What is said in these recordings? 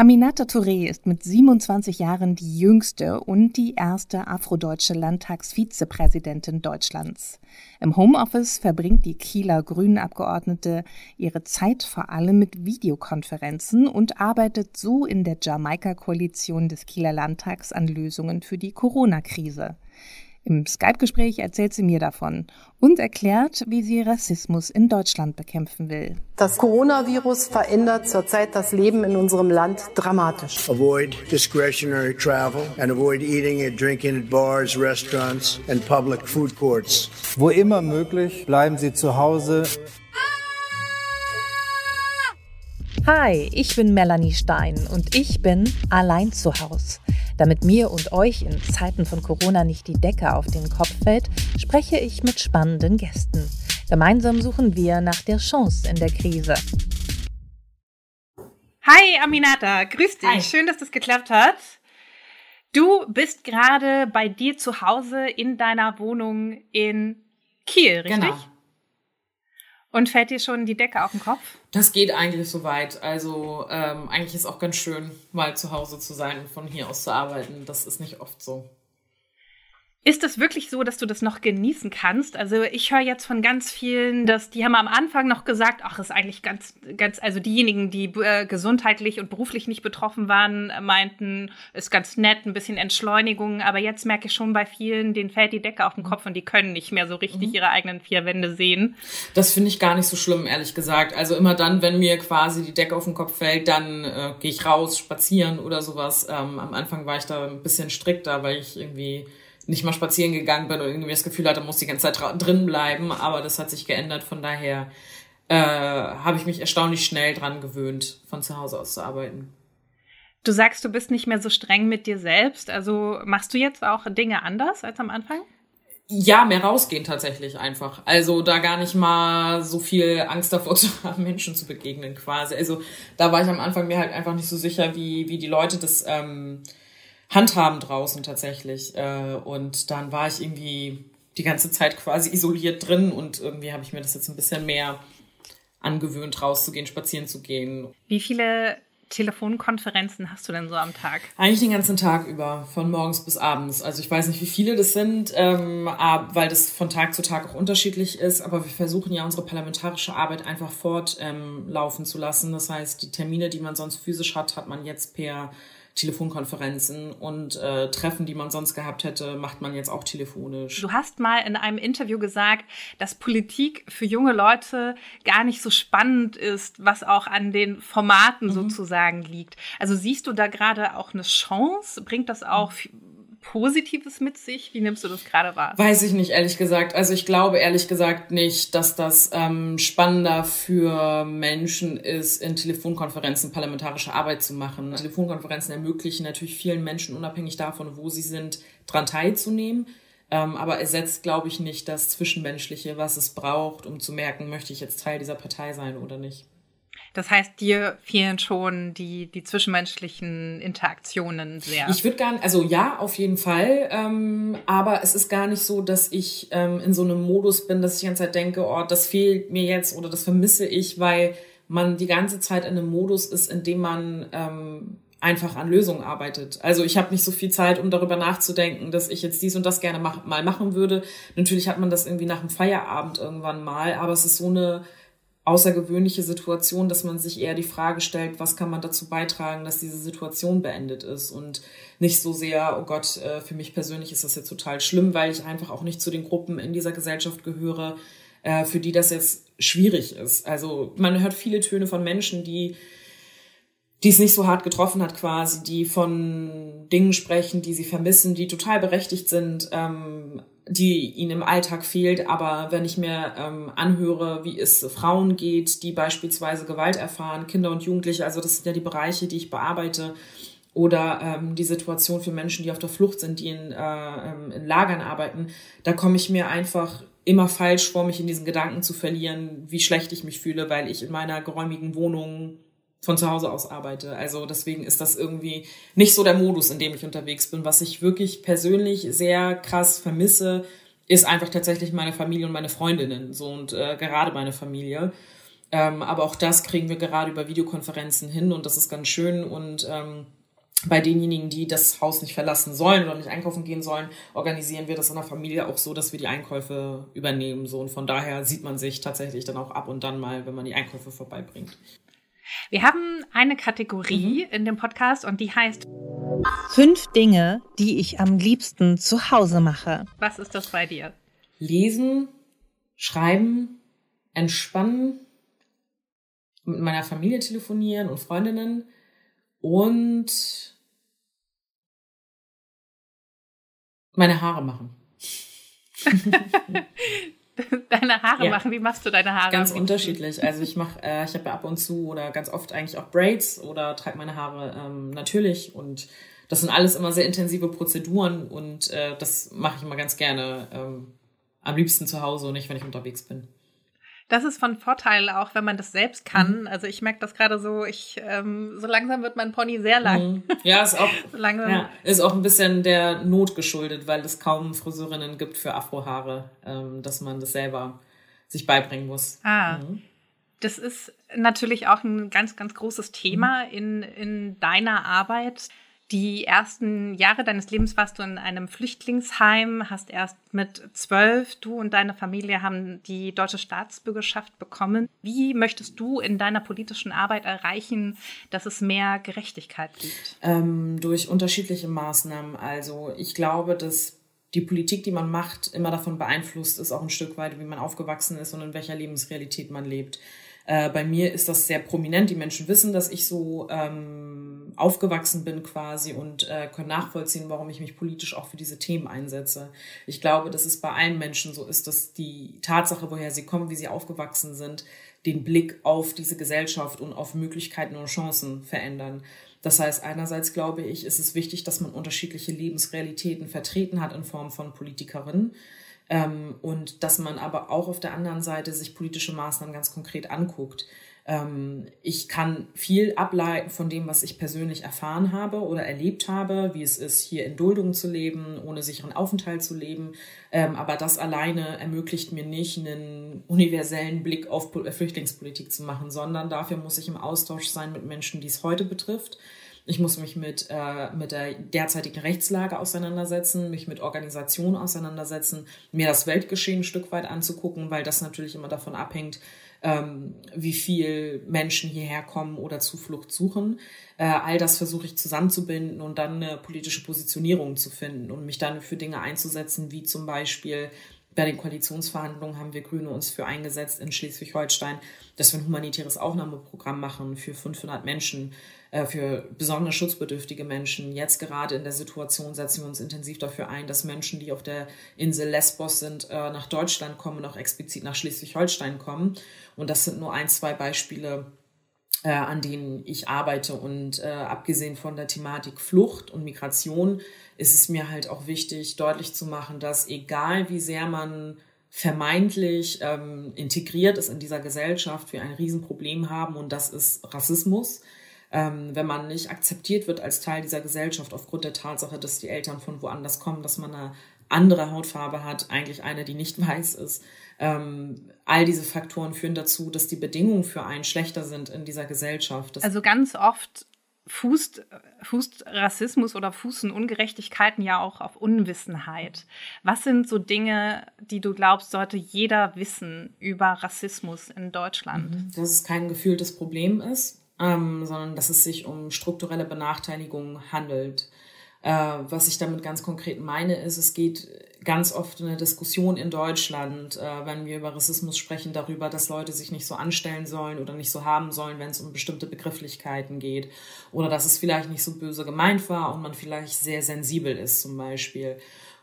Aminata Touré ist mit 27 Jahren die jüngste und die erste afrodeutsche Landtagsvizepräsidentin Deutschlands. Im Homeoffice verbringt die Kieler Grünen-Abgeordnete ihre Zeit vor allem mit Videokonferenzen und arbeitet so in der Jamaika-Koalition des Kieler Landtags an Lösungen für die Corona-Krise. Im Skype-Gespräch erzählt sie mir davon und erklärt, wie sie Rassismus in Deutschland bekämpfen will. Das Coronavirus verändert zurzeit das Leben in unserem Land dramatisch. Avoid discretionary travel and avoid eating and drinking at bars, restaurants and public food courts. Wo immer möglich, bleiben Sie zu Hause. Hi, ich bin Melanie Stein und ich bin allein zu Hause. Damit mir und euch in Zeiten von Corona nicht die Decke auf den Kopf fällt, spreche ich mit spannenden Gästen. Gemeinsam suchen wir nach der Chance in der Krise. Hi Aminata, grüß dich. Hi. Schön, dass das geklappt hat. Du bist gerade bei dir zu Hause in deiner Wohnung in Kiel, richtig? Genau. Und fällt dir schon die Decke auf den Kopf? Das geht eigentlich soweit. Also ähm, eigentlich ist auch ganz schön, mal zu Hause zu sein und von hier aus zu arbeiten. Das ist nicht oft so. Ist es wirklich so, dass du das noch genießen kannst? Also ich höre jetzt von ganz vielen, dass die haben am Anfang noch gesagt, ach, ist eigentlich ganz, ganz, also diejenigen, die äh, gesundheitlich und beruflich nicht betroffen waren, meinten, ist ganz nett, ein bisschen Entschleunigung. Aber jetzt merke ich schon bei vielen, denen fällt die Decke auf den Kopf und die können nicht mehr so richtig mhm. ihre eigenen vier Wände sehen. Das finde ich gar nicht so schlimm, ehrlich gesagt. Also immer dann, wenn mir quasi die Decke auf den Kopf fällt, dann äh, gehe ich raus, spazieren oder sowas. Ähm, am Anfang war ich da ein bisschen strikter, weil ich irgendwie nicht mal spazieren gegangen bin und irgendwie das Gefühl hatte, muss die ganze Zeit drin bleiben. Aber das hat sich geändert. Von daher äh, habe ich mich erstaunlich schnell dran gewöhnt, von zu Hause aus zu arbeiten. Du sagst, du bist nicht mehr so streng mit dir selbst. Also machst du jetzt auch Dinge anders als am Anfang? Ja, mehr rausgehen tatsächlich einfach. Also da gar nicht mal so viel Angst davor zu haben, Menschen zu begegnen quasi. Also da war ich am Anfang mir halt einfach nicht so sicher, wie, wie die Leute das ähm, handhaben draußen tatsächlich. Äh, und dann war ich irgendwie die ganze Zeit quasi isoliert drin und irgendwie habe ich mir das jetzt ein bisschen mehr angewöhnt, rauszugehen, spazieren zu gehen. Wie viele Telefonkonferenzen hast du denn so am Tag? Eigentlich den ganzen Tag über, von morgens bis abends. Also ich weiß nicht, wie viele das sind, ähm, weil das von Tag zu Tag auch unterschiedlich ist. Aber wir versuchen ja unsere parlamentarische Arbeit einfach fortlaufen ähm, zu lassen. Das heißt, die Termine, die man sonst physisch hat, hat man jetzt per Telefonkonferenzen und äh, Treffen, die man sonst gehabt hätte, macht man jetzt auch telefonisch. Du hast mal in einem Interview gesagt, dass Politik für junge Leute gar nicht so spannend ist, was auch an den Formaten mhm. sozusagen liegt. Also siehst du da gerade auch eine Chance? Bringt das auch Positives mit sich? Wie nimmst du das gerade wahr? Weiß ich nicht, ehrlich gesagt. Also ich glaube ehrlich gesagt nicht, dass das ähm, spannender für Menschen ist, in Telefonkonferenzen parlamentarische Arbeit zu machen. Telefonkonferenzen ermöglichen natürlich vielen Menschen, unabhängig davon, wo sie sind, daran teilzunehmen. Ähm, aber ersetzt, glaube ich, nicht das Zwischenmenschliche, was es braucht, um zu merken, möchte ich jetzt Teil dieser Partei sein oder nicht. Das heißt, dir fehlen schon die, die zwischenmenschlichen Interaktionen sehr. Ich würde gar also ja, auf jeden Fall. Ähm, aber es ist gar nicht so, dass ich ähm, in so einem Modus bin, dass ich die ganze Zeit denke, oh, das fehlt mir jetzt oder das vermisse ich, weil man die ganze Zeit in einem Modus ist, in dem man ähm, einfach an Lösungen arbeitet. Also ich habe nicht so viel Zeit, um darüber nachzudenken, dass ich jetzt dies und das gerne mach, mal machen würde. Natürlich hat man das irgendwie nach dem Feierabend irgendwann mal, aber es ist so eine außergewöhnliche Situation, dass man sich eher die Frage stellt, was kann man dazu beitragen, dass diese Situation beendet ist und nicht so sehr, oh Gott, äh, für mich persönlich ist das jetzt total schlimm, weil ich einfach auch nicht zu den Gruppen in dieser Gesellschaft gehöre, äh, für die das jetzt schwierig ist. Also man hört viele Töne von Menschen, die die es nicht so hart getroffen hat quasi, die von Dingen sprechen, die sie vermissen, die total berechtigt sind, ähm, die ihnen im Alltag fehlt. Aber wenn ich mir ähm, anhöre, wie es Frauen geht, die beispielsweise Gewalt erfahren, Kinder und Jugendliche, also das sind ja die Bereiche, die ich bearbeite, oder ähm, die Situation für Menschen, die auf der Flucht sind, die in, äh, ähm, in Lagern arbeiten, da komme ich mir einfach immer falsch vor, mich in diesen Gedanken zu verlieren, wie schlecht ich mich fühle, weil ich in meiner geräumigen Wohnung von zu Hause aus arbeite. Also deswegen ist das irgendwie nicht so der Modus, in dem ich unterwegs bin. Was ich wirklich persönlich sehr krass vermisse, ist einfach tatsächlich meine Familie und meine Freundinnen. So und äh, gerade meine Familie. Ähm, aber auch das kriegen wir gerade über Videokonferenzen hin und das ist ganz schön. Und ähm, bei denjenigen, die das Haus nicht verlassen sollen oder nicht einkaufen gehen sollen, organisieren wir das in der Familie auch so, dass wir die Einkäufe übernehmen. So und von daher sieht man sich tatsächlich dann auch ab und dann mal, wenn man die Einkäufe vorbeibringt. Wir haben eine Kategorie mhm. in dem Podcast und die heißt Fünf Dinge, die ich am liebsten zu Hause mache. Was ist das bei dir? Lesen, schreiben, entspannen, mit meiner Familie telefonieren und Freundinnen und meine Haare machen. deine Haare ja. machen? Wie machst du deine Haare? Ganz unterschiedlich. Also ich mache, äh, ich habe ja ab und zu oder ganz oft eigentlich auch Braids oder trage meine Haare ähm, natürlich und das sind alles immer sehr intensive Prozeduren und äh, das mache ich immer ganz gerne. Ähm, am liebsten zu Hause und nicht, wenn ich unterwegs bin. Das ist von Vorteil, auch wenn man das selbst kann. Mhm. Also ich merke das gerade so, ich ähm, so langsam wird mein Pony sehr lang. Mhm. Ja, ist auch, so ja, ist auch ein bisschen der Not geschuldet, weil es kaum Friseurinnen gibt für Afrohaare, ähm, dass man das selber sich beibringen muss. Ah. Mhm. Das ist natürlich auch ein ganz, ganz großes Thema mhm. in, in deiner Arbeit. Die ersten Jahre deines Lebens warst du in einem Flüchtlingsheim, hast erst mit zwölf, du und deine Familie haben die deutsche Staatsbürgerschaft bekommen. Wie möchtest du in deiner politischen Arbeit erreichen, dass es mehr Gerechtigkeit gibt? Ähm, durch unterschiedliche Maßnahmen. Also ich glaube, dass die Politik, die man macht, immer davon beeinflusst ist, auch ein Stück weit, wie man aufgewachsen ist und in welcher Lebensrealität man lebt. Äh, bei mir ist das sehr prominent. Die Menschen wissen, dass ich so ähm, aufgewachsen bin quasi und äh, können nachvollziehen, warum ich mich politisch auch für diese Themen einsetze. Ich glaube, dass es bei allen Menschen so ist, dass die Tatsache, woher sie kommen, wie sie aufgewachsen sind, den Blick auf diese Gesellschaft und auf Möglichkeiten und Chancen verändern. Das heißt, einerseits glaube ich, ist es wichtig, dass man unterschiedliche Lebensrealitäten vertreten hat in Form von Politikerinnen. Ähm, und dass man aber auch auf der anderen Seite sich politische Maßnahmen ganz konkret anguckt. Ähm, ich kann viel ableiten von dem, was ich persönlich erfahren habe oder erlebt habe, wie es ist, hier in Duldung zu leben, ohne sicheren Aufenthalt zu leben. Ähm, aber das alleine ermöglicht mir nicht, einen universellen Blick auf Flüchtlingspolitik zu machen, sondern dafür muss ich im Austausch sein mit Menschen, die es heute betrifft ich muss mich mit, äh, mit der derzeitigen Rechtslage auseinandersetzen, mich mit Organisationen auseinandersetzen, mir das Weltgeschehen ein Stück weit anzugucken, weil das natürlich immer davon abhängt, ähm, wie viel Menschen hierher kommen oder Zuflucht suchen. Äh, all das versuche ich zusammenzubinden und dann eine politische Positionierung zu finden und mich dann für Dinge einzusetzen, wie zum Beispiel bei den Koalitionsverhandlungen haben wir Grüne uns für eingesetzt in Schleswig-Holstein, dass wir ein humanitäres Aufnahmeprogramm machen für 500 Menschen, für besonders schutzbedürftige Menschen. Jetzt gerade in der Situation setzen wir uns intensiv dafür ein, dass Menschen, die auf der Insel Lesbos sind, äh, nach Deutschland kommen und auch explizit nach Schleswig-Holstein kommen. Und das sind nur ein, zwei Beispiele, äh, an denen ich arbeite. Und äh, abgesehen von der Thematik Flucht und Migration ist es mir halt auch wichtig, deutlich zu machen, dass egal wie sehr man vermeintlich ähm, integriert ist in dieser Gesellschaft, wir ein Riesenproblem haben und das ist Rassismus ähm, wenn man nicht akzeptiert wird als Teil dieser Gesellschaft aufgrund der Tatsache, dass die Eltern von woanders kommen, dass man eine andere Hautfarbe hat, eigentlich eine, die nicht weiß ist. Ähm, all diese Faktoren führen dazu, dass die Bedingungen für einen schlechter sind in dieser Gesellschaft. Das also ganz oft fußt, fußt Rassismus oder fußen Ungerechtigkeiten ja auch auf Unwissenheit. Was sind so Dinge, die du glaubst, sollte jeder wissen über Rassismus in Deutschland? Mhm. Dass es kein gefühltes Problem ist, ähm, sondern dass es sich um strukturelle Benachteiligung handelt. Äh, was ich damit ganz konkret meine, ist, es geht ganz oft in der Diskussion in Deutschland, äh, wenn wir über Rassismus sprechen, darüber, dass Leute sich nicht so anstellen sollen oder nicht so haben sollen, wenn es um bestimmte Begrifflichkeiten geht. Oder dass es vielleicht nicht so böse gemeint war und man vielleicht sehr sensibel ist zum Beispiel.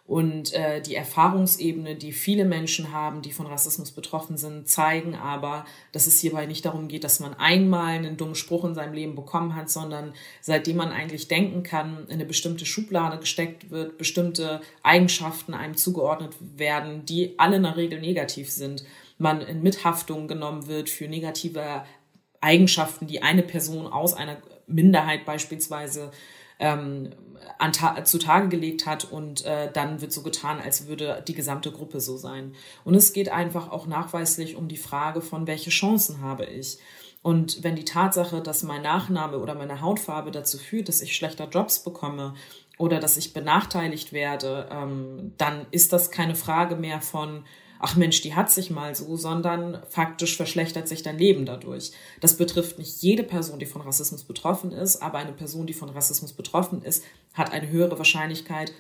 Und äh, die Erfahrungsebene, die viele Menschen haben, die von Rassismus betroffen sind, zeigen aber, dass es hierbei nicht darum geht, dass man einmal einen dummen Spruch in seinem Leben bekommen hat, sondern seitdem man eigentlich denken kann, in eine bestimmte Schublade gesteckt wird, bestimmte Eigenschaften einem zugeordnet werden, die alle in der Regel negativ sind. Man in Mithaftung genommen wird für negative Eigenschaften, die eine Person aus einer Minderheit beispielsweise ähm, an zutage gelegt hat und äh, dann wird so getan, als würde die gesamte Gruppe so sein. Und es geht einfach auch nachweislich um die Frage von, welche Chancen habe ich. Und wenn die Tatsache, dass mein Nachname oder meine Hautfarbe dazu führt, dass ich schlechter Jobs bekomme oder dass ich benachteiligt werde, ähm, dann ist das keine Frage mehr von, ach Mensch, die hat sich mal so, sondern faktisch verschlechtert sich dein Leben dadurch. Das betrifft nicht jede Person, die von Rassismus betroffen ist, aber eine Person, die von Rassismus betroffen ist, hat eine höhere Wahrscheinlichkeit,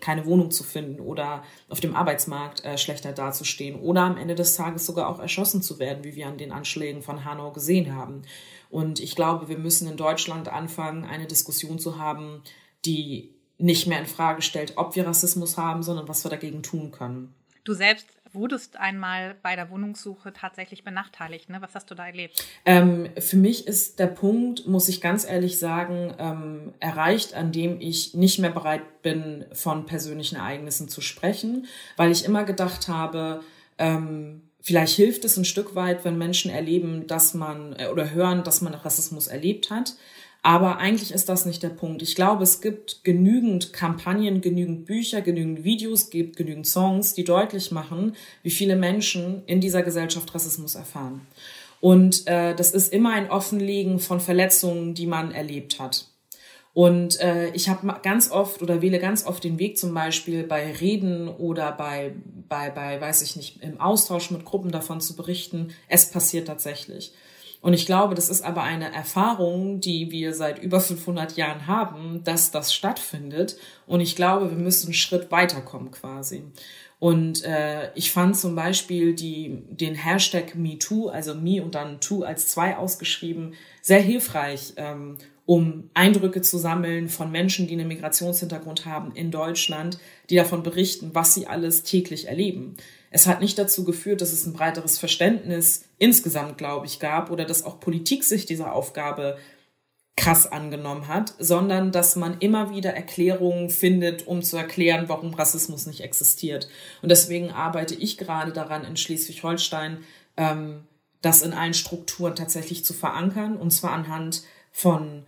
keine Wohnung zu finden oder auf dem Arbeitsmarkt äh, schlechter dazustehen oder am Ende des Tages sogar auch erschossen zu werden, wie wir an den Anschlägen von Hanau gesehen haben. Und ich glaube, wir müssen in Deutschland anfangen, eine Diskussion zu haben, die nicht mehr in Frage stellt, ob wir Rassismus haben, sondern was wir dagegen tun können. Du selbst wurdest einmal bei der Wohnungssuche tatsächlich benachteiligt. Ne? Was hast du da erlebt? Ähm, für mich ist der Punkt, muss ich ganz ehrlich sagen, ähm, erreicht, an dem ich nicht mehr bereit bin, von persönlichen Ereignissen zu sprechen, weil ich immer gedacht habe, ähm, vielleicht hilft es ein Stück weit, wenn Menschen erleben, dass man äh, oder hören, dass man Rassismus erlebt hat. Aber eigentlich ist das nicht der Punkt. Ich glaube, es gibt genügend Kampagnen, genügend Bücher, genügend Videos, gibt genügend Songs, die deutlich machen, wie viele Menschen in dieser Gesellschaft Rassismus erfahren. Und äh, das ist immer ein Offenlegen von Verletzungen, die man erlebt hat. Und äh, ich habe ganz oft oder wähle ganz oft den Weg zum Beispiel bei Reden oder bei, bei, bei, weiß ich nicht, im Austausch mit Gruppen davon zu berichten, es passiert tatsächlich. Und ich glaube, das ist aber eine Erfahrung, die wir seit über 500 Jahren haben, dass das stattfindet. Und ich glaube, wir müssen einen Schritt weiterkommen quasi. Und äh, ich fand zum Beispiel die, den Hashtag MeToo, also Me und dann Too als zwei ausgeschrieben, sehr hilfreich, ähm, um Eindrücke zu sammeln von Menschen, die einen Migrationshintergrund haben in Deutschland, die davon berichten, was sie alles täglich erleben. Es hat nicht dazu geführt, dass es ein breiteres Verständnis insgesamt, glaube ich, gab oder dass auch Politik sich dieser Aufgabe krass angenommen hat, sondern dass man immer wieder Erklärungen findet, um zu erklären, warum Rassismus nicht existiert. Und deswegen arbeite ich gerade daran, in Schleswig-Holstein ähm, das in allen Strukturen tatsächlich zu verankern, und zwar anhand von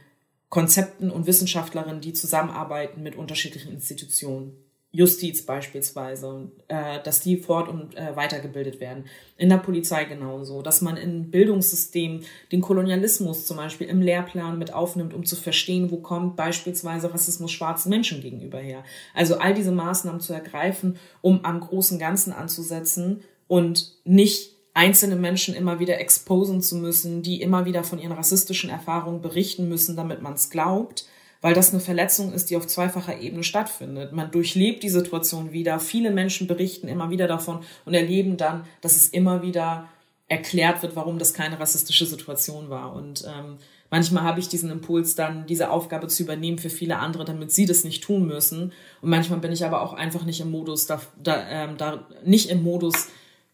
Konzepten und Wissenschaftlerinnen, die zusammenarbeiten mit unterschiedlichen Institutionen. Justiz beispielsweise, äh, dass die fort- und äh, weitergebildet werden. In der Polizei genauso, dass man im Bildungssystem den Kolonialismus zum Beispiel im Lehrplan mit aufnimmt, um zu verstehen, wo kommt beispielsweise Rassismus schwarzen Menschen gegenüber her. Also all diese Maßnahmen zu ergreifen, um am großen Ganzen anzusetzen und nicht einzelne Menschen immer wieder exposen zu müssen, die immer wieder von ihren rassistischen Erfahrungen berichten müssen, damit man es glaubt, weil das eine Verletzung ist, die auf zweifacher Ebene stattfindet. Man durchlebt die Situation wieder, viele Menschen berichten immer wieder davon und erleben dann, dass es immer wieder erklärt wird, warum das keine rassistische Situation war. Und ähm, manchmal habe ich diesen Impuls dann, diese Aufgabe zu übernehmen für viele andere, damit sie das nicht tun müssen. Und manchmal bin ich aber auch einfach nicht im Modus, da, da, ähm, da nicht im Modus,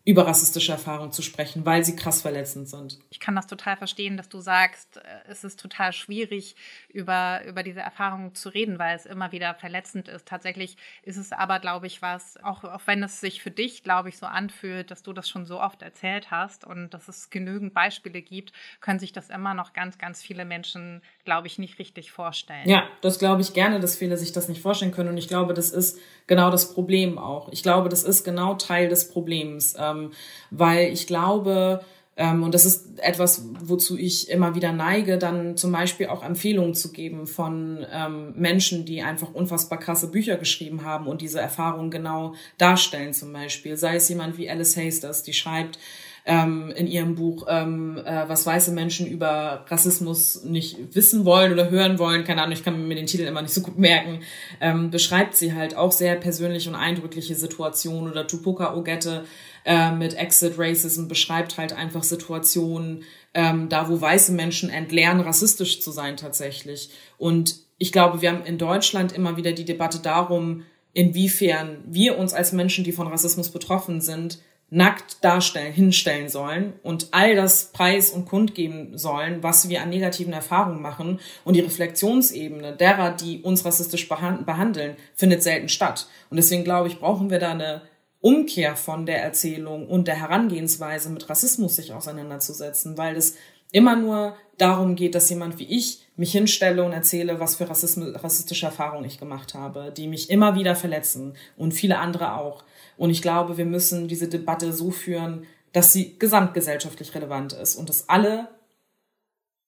über rassistische Erfahrungen zu sprechen, weil sie krass verletzend sind. Ich kann das total verstehen, dass du sagst, äh, es ist total schwierig, über, über diese Erfahrungen zu reden, weil es immer wieder verletzend ist. Tatsächlich ist es aber, glaube ich, was, auch, auch wenn es sich für dich, glaube ich, so anfühlt, dass du das schon so oft erzählt hast und dass es genügend Beispiele gibt, können sich das immer noch ganz, ganz viele Menschen, glaube ich, nicht richtig vorstellen. Ja, das glaube ich gerne, dass viele sich das nicht vorstellen können. Und ich glaube, das ist genau das Problem auch. Ich glaube, das ist genau Teil des Problems. Ähm, weil ich glaube, ähm, und das ist etwas, wozu ich immer wieder neige, dann zum Beispiel auch Empfehlungen zu geben von ähm, Menschen, die einfach unfassbar krasse Bücher geschrieben haben und diese Erfahrungen genau darstellen zum Beispiel. Sei es jemand wie Alice Hasters, die schreibt, ähm, in ihrem Buch, ähm, äh, was weiße Menschen über Rassismus nicht wissen wollen oder hören wollen, keine Ahnung, ich kann mir den Titel immer nicht so gut merken, ähm, beschreibt sie halt auch sehr persönliche und eindrückliche Situationen oder Tupoka Ogette äh, mit Exit Racism beschreibt halt einfach Situationen, ähm, da wo weiße Menschen entlernen, rassistisch zu sein tatsächlich. Und ich glaube, wir haben in Deutschland immer wieder die Debatte darum, inwiefern wir uns als Menschen, die von Rassismus betroffen sind, nackt darstellen, hinstellen sollen und all das preis- und kundgeben sollen, was wir an negativen Erfahrungen machen. Und die Reflexionsebene derer, die uns rassistisch behandeln, findet selten statt. Und deswegen glaube ich, brauchen wir da eine Umkehr von der Erzählung und der Herangehensweise mit Rassismus sich auseinanderzusetzen, weil das immer nur darum geht, dass jemand wie ich mich hinstelle und erzähle, was für rassistische Erfahrungen ich gemacht habe, die mich immer wieder verletzen und viele andere auch. Und ich glaube, wir müssen diese Debatte so führen, dass sie gesamtgesellschaftlich relevant ist und dass alle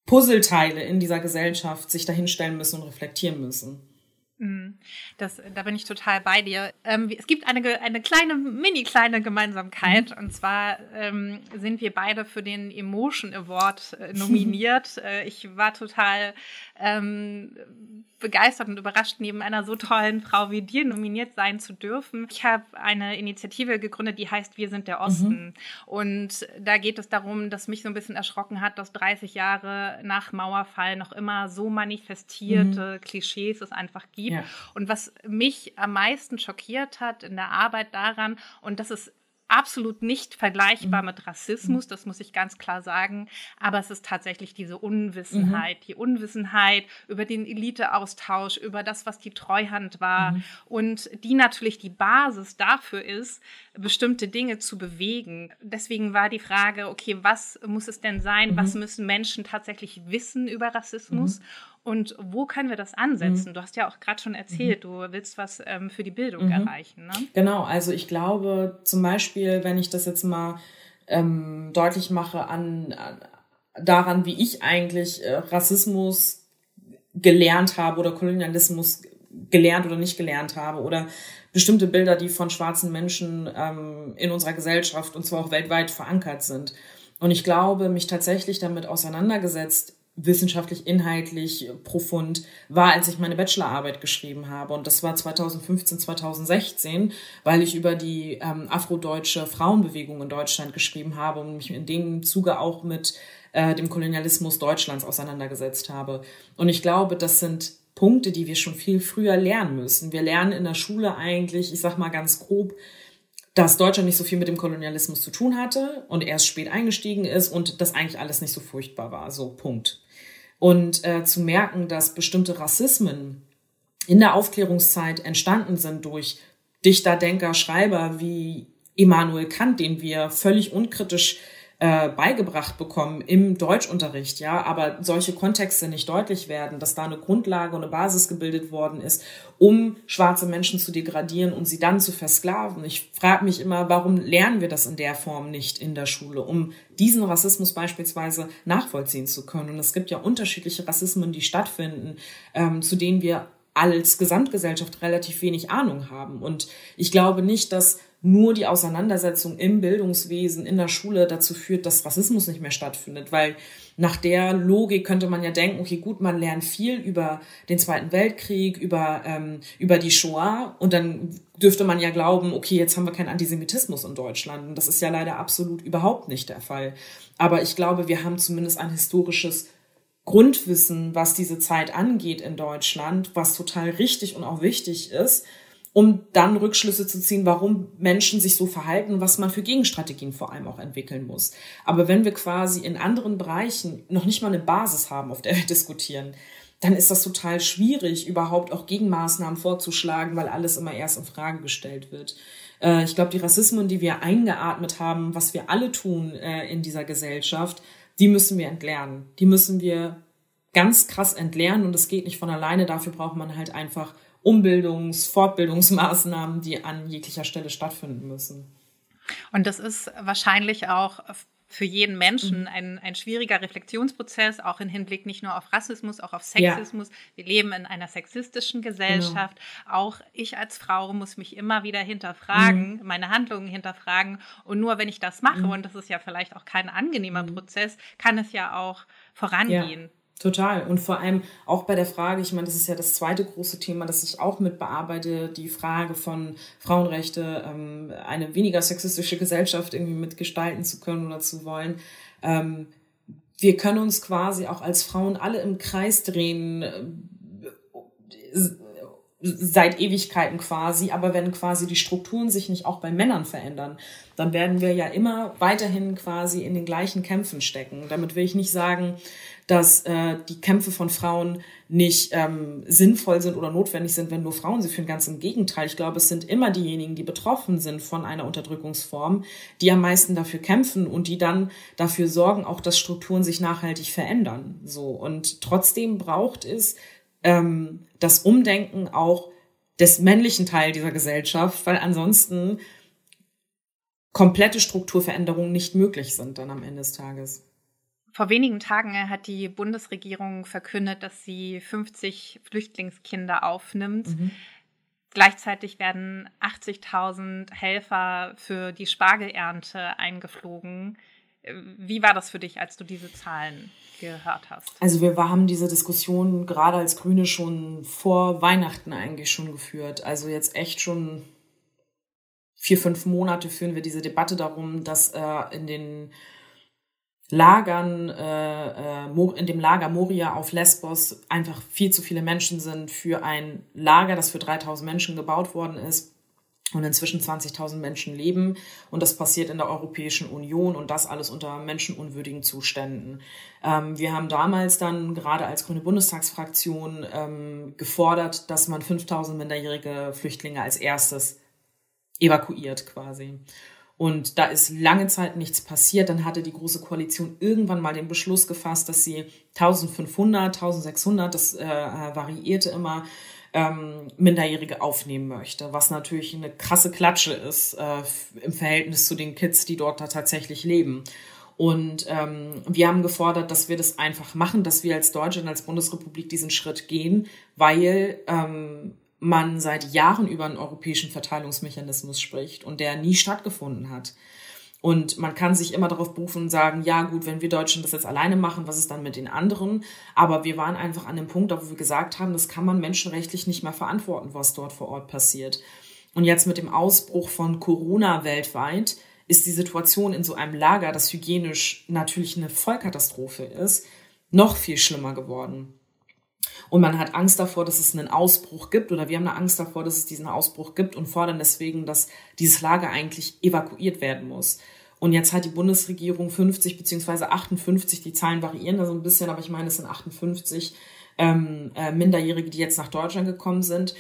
Puzzleteile in dieser Gesellschaft sich dahinstellen müssen und reflektieren müssen. Mhm. Das, da bin ich total bei dir. Ähm, es gibt eine, eine kleine, mini kleine Gemeinsamkeit. Mhm. Und zwar ähm, sind wir beide für den Emotion Award äh, nominiert. äh, ich war total ähm, begeistert und überrascht, neben einer so tollen Frau wie dir nominiert sein zu dürfen. Ich habe eine Initiative gegründet, die heißt Wir sind der Osten. Mhm. Und da geht es darum, dass mich so ein bisschen erschrocken hat, dass 30 Jahre nach Mauerfall noch immer so manifestierte mhm. Klischees es einfach gibt. Ja. Und was mich am meisten schockiert hat in der Arbeit daran, und das ist absolut nicht vergleichbar mhm. mit Rassismus, das muss ich ganz klar sagen. Aber es ist tatsächlich diese Unwissenheit, mhm. die Unwissenheit über den Eliteaustausch, über das, was die Treuhand war mhm. und die natürlich die Basis dafür ist, bestimmte Dinge zu bewegen. Deswegen war die Frage, okay, was muss es denn sein? Was mhm. müssen Menschen tatsächlich wissen über Rassismus? Mhm. Und wo können wir das ansetzen? Mhm. Du hast ja auch gerade schon erzählt, mhm. du willst was ähm, für die Bildung mhm. erreichen. Ne? Genau, also ich glaube zum Beispiel, wenn ich das jetzt mal ähm, deutlich mache an, an, daran, wie ich eigentlich äh, Rassismus gelernt habe oder Kolonialismus gelernt oder nicht gelernt habe oder bestimmte Bilder, die von schwarzen Menschen ähm, in unserer Gesellschaft und zwar auch weltweit verankert sind. Und ich glaube, mich tatsächlich damit auseinandergesetzt wissenschaftlich, inhaltlich profund war, als ich meine Bachelorarbeit geschrieben habe. Und das war 2015, 2016, weil ich über die ähm, afrodeutsche Frauenbewegung in Deutschland geschrieben habe und mich in dem Zuge auch mit äh, dem Kolonialismus Deutschlands auseinandergesetzt habe. Und ich glaube, das sind Punkte, die wir schon viel früher lernen müssen. Wir lernen in der Schule eigentlich, ich sag mal ganz grob, dass Deutschland nicht so viel mit dem Kolonialismus zu tun hatte und erst spät eingestiegen ist und das eigentlich alles nicht so furchtbar war. So, Punkt. Und äh, zu merken, dass bestimmte Rassismen in der Aufklärungszeit entstanden sind durch Dichter, Denker, Schreiber wie Immanuel Kant, den wir völlig unkritisch äh, beigebracht bekommen im Deutschunterricht, ja, aber solche Kontexte nicht deutlich werden, dass da eine Grundlage und eine Basis gebildet worden ist, um schwarze Menschen zu degradieren und sie dann zu versklaven. Ich frage mich immer, warum lernen wir das in der Form nicht in der Schule, um diesen Rassismus beispielsweise nachvollziehen zu können. Und es gibt ja unterschiedliche Rassismen, die stattfinden, ähm, zu denen wir als Gesamtgesellschaft relativ wenig Ahnung haben. Und ich glaube nicht, dass nur die Auseinandersetzung im Bildungswesen, in der Schule dazu führt, dass Rassismus nicht mehr stattfindet. Weil nach der Logik könnte man ja denken, okay, gut, man lernt viel über den Zweiten Weltkrieg, über, ähm, über die Shoah und dann dürfte man ja glauben, okay, jetzt haben wir keinen Antisemitismus in Deutschland. Und das ist ja leider absolut überhaupt nicht der Fall. Aber ich glaube, wir haben zumindest ein historisches Grundwissen, was diese Zeit angeht in Deutschland, was total richtig und auch wichtig ist um dann Rückschlüsse zu ziehen, warum Menschen sich so verhalten, was man für Gegenstrategien vor allem auch entwickeln muss. Aber wenn wir quasi in anderen Bereichen noch nicht mal eine Basis haben, auf der wir diskutieren, dann ist das total schwierig, überhaupt auch Gegenmaßnahmen vorzuschlagen, weil alles immer erst in Frage gestellt wird. Äh, ich glaube, die Rassismen, die wir eingeatmet haben, was wir alle tun äh, in dieser Gesellschaft, die müssen wir entlernen. Die müssen wir ganz krass entlernen und es geht nicht von alleine. Dafür braucht man halt einfach Umbildungs-, Fortbildungsmaßnahmen, die an jeglicher Stelle stattfinden müssen. Und das ist wahrscheinlich auch für jeden Menschen mhm. ein, ein schwieriger Reflexionsprozess, auch im Hinblick nicht nur auf Rassismus, auch auf Sexismus. Ja. Wir leben in einer sexistischen Gesellschaft. Genau. Auch ich als Frau muss mich immer wieder hinterfragen, mhm. meine Handlungen hinterfragen. Und nur wenn ich das mache, mhm. und das ist ja vielleicht auch kein angenehmer mhm. Prozess, kann es ja auch vorangehen. Ja. Total. Und vor allem auch bei der Frage, ich meine, das ist ja das zweite große Thema, das ich auch mit bearbeite, die Frage von Frauenrechte, ähm, eine weniger sexistische Gesellschaft irgendwie mitgestalten zu können oder zu wollen. Ähm, wir können uns quasi auch als Frauen alle im Kreis drehen, äh, seit Ewigkeiten quasi, aber wenn quasi die Strukturen sich nicht auch bei Männern verändern, dann werden wir ja immer weiterhin quasi in den gleichen Kämpfen stecken. Damit will ich nicht sagen, dass äh, die Kämpfe von Frauen nicht ähm, sinnvoll sind oder notwendig sind, wenn nur Frauen sie führen. Ganz im Gegenteil. Ich glaube, es sind immer diejenigen, die betroffen sind von einer Unterdrückungsform, die am meisten dafür kämpfen und die dann dafür sorgen, auch dass Strukturen sich nachhaltig verändern. So und trotzdem braucht es ähm, das Umdenken auch des männlichen Teil dieser Gesellschaft, weil ansonsten komplette Strukturveränderungen nicht möglich sind dann am Ende des Tages. Vor wenigen Tagen hat die Bundesregierung verkündet, dass sie 50 Flüchtlingskinder aufnimmt. Mhm. Gleichzeitig werden 80.000 Helfer für die Spargelernte eingeflogen. Wie war das für dich, als du diese Zahlen gehört hast? Also wir haben diese Diskussion gerade als Grüne schon vor Weihnachten eigentlich schon geführt. Also jetzt echt schon vier, fünf Monate führen wir diese Debatte darum, dass äh, in den Lagern, äh, äh in dem Lager Moria auf Lesbos einfach viel zu viele Menschen sind für ein Lager, das für 3000 Menschen gebaut worden ist und inzwischen 20.000 Menschen leben. Und das passiert in der Europäischen Union und das alles unter menschenunwürdigen Zuständen. Ähm, wir haben damals dann gerade als Grüne Bundestagsfraktion ähm, gefordert, dass man 5.000 minderjährige Flüchtlinge als erstes evakuiert quasi. Und da ist lange Zeit nichts passiert. Dann hatte die Große Koalition irgendwann mal den Beschluss gefasst, dass sie 1500, 1600, das äh, variierte immer, ähm, Minderjährige aufnehmen möchte, was natürlich eine krasse Klatsche ist äh, im Verhältnis zu den Kids, die dort da tatsächlich leben. Und ähm, wir haben gefordert, dass wir das einfach machen, dass wir als Deutschland, als Bundesrepublik diesen Schritt gehen, weil ähm, man seit Jahren über einen europäischen Verteilungsmechanismus spricht und der nie stattgefunden hat. Und man kann sich immer darauf berufen und sagen, ja gut, wenn wir Deutschen das jetzt alleine machen, was ist dann mit den anderen? Aber wir waren einfach an dem Punkt, wo wir gesagt haben, das kann man menschenrechtlich nicht mehr verantworten, was dort vor Ort passiert. Und jetzt mit dem Ausbruch von Corona weltweit ist die Situation in so einem Lager, das hygienisch natürlich eine Vollkatastrophe ist, noch viel schlimmer geworden. Und man hat Angst davor, dass es einen Ausbruch gibt oder wir haben eine Angst davor, dass es diesen Ausbruch gibt und fordern deswegen, dass dieses Lager eigentlich evakuiert werden muss. Und jetzt hat die Bundesregierung 50 beziehungsweise 58, die Zahlen variieren da so ein bisschen, aber ich meine, es sind 58 ähm, äh, Minderjährige, die jetzt nach Deutschland gekommen sind,